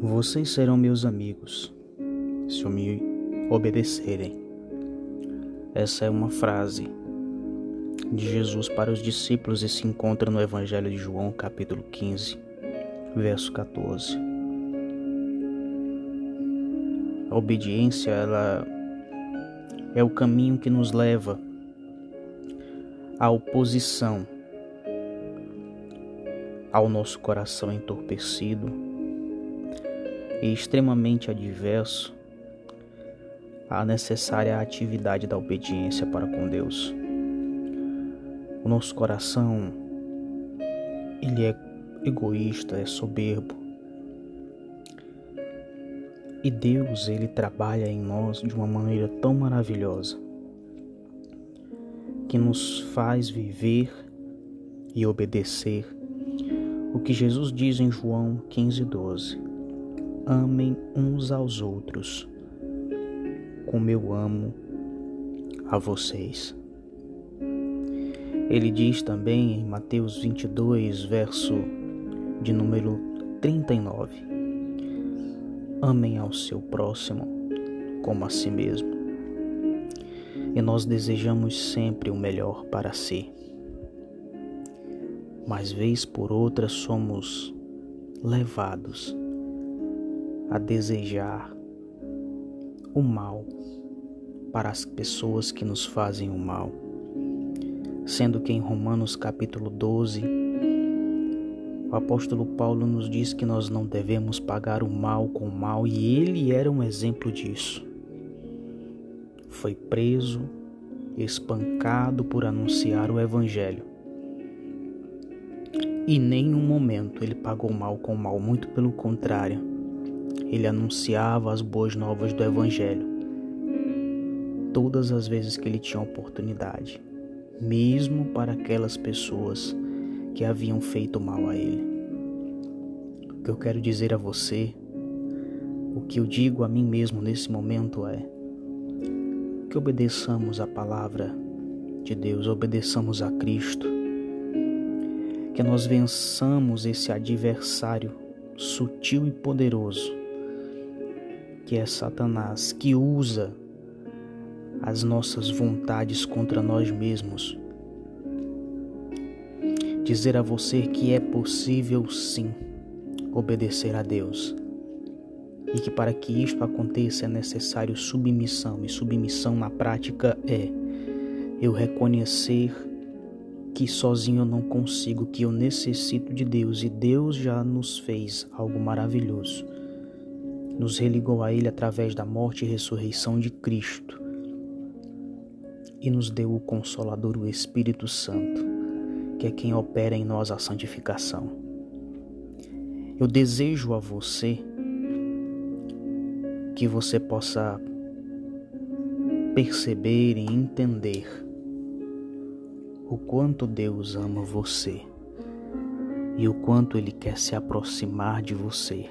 Vocês serão meus amigos se me obedecerem. Essa é uma frase de Jesus para os discípulos e se encontra no Evangelho de João, capítulo 15, verso 14. A obediência, ela é o caminho que nos leva à oposição ao nosso coração entorpecido e extremamente adverso à necessária atividade da obediência para com Deus. O nosso coração ele é egoísta, é soberbo. E Deus, ele trabalha em nós de uma maneira tão maravilhosa que nos faz viver e obedecer o que Jesus diz em João 15:12. Amem uns aos outros, como eu amo a vocês. Ele diz também em Mateus 22, verso de número 39: Amem ao seu próximo como a si mesmo. E nós desejamos sempre o melhor para si mas vez por outra somos levados a desejar o mal para as pessoas que nos fazem o mal. Sendo que em Romanos capítulo 12, o apóstolo Paulo nos diz que nós não devemos pagar o mal com o mal e ele era um exemplo disso. Foi preso, espancado por anunciar o evangelho e nenhum momento ele pagou mal com mal, muito pelo contrário. Ele anunciava as boas novas do Evangelho todas as vezes que ele tinha oportunidade, mesmo para aquelas pessoas que haviam feito mal a ele. O que eu quero dizer a você, o que eu digo a mim mesmo nesse momento é que obedeçamos a palavra de Deus, obedeçamos a Cristo que nós vençamos esse adversário sutil e poderoso, que é Satanás, que usa as nossas vontades contra nós mesmos. Dizer a você que é possível sim obedecer a Deus e que para que isto aconteça é necessário submissão, e submissão na prática é eu reconhecer que sozinho eu não consigo, que eu necessito de Deus e Deus já nos fez algo maravilhoso. Nos religou a Ele através da morte e ressurreição de Cristo e nos deu o Consolador, o Espírito Santo, que é quem opera em nós a santificação. Eu desejo a você que você possa perceber e entender o quanto Deus ama você e o quanto Ele quer se aproximar de você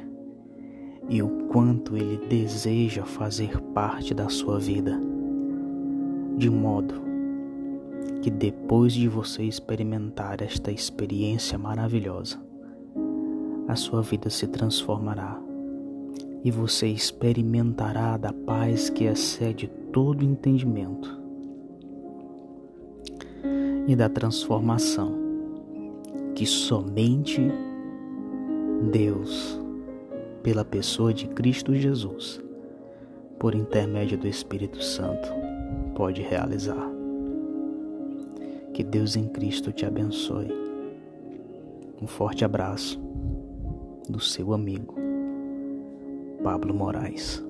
e o quanto Ele deseja fazer parte da sua vida, de modo que depois de você experimentar esta experiência maravilhosa, a sua vida se transformará e você experimentará da paz que excede todo entendimento e da transformação que somente Deus, pela pessoa de Cristo Jesus, por intermédio do Espírito Santo, pode realizar. Que Deus em Cristo te abençoe. Um forte abraço do seu amigo Pablo Moraes.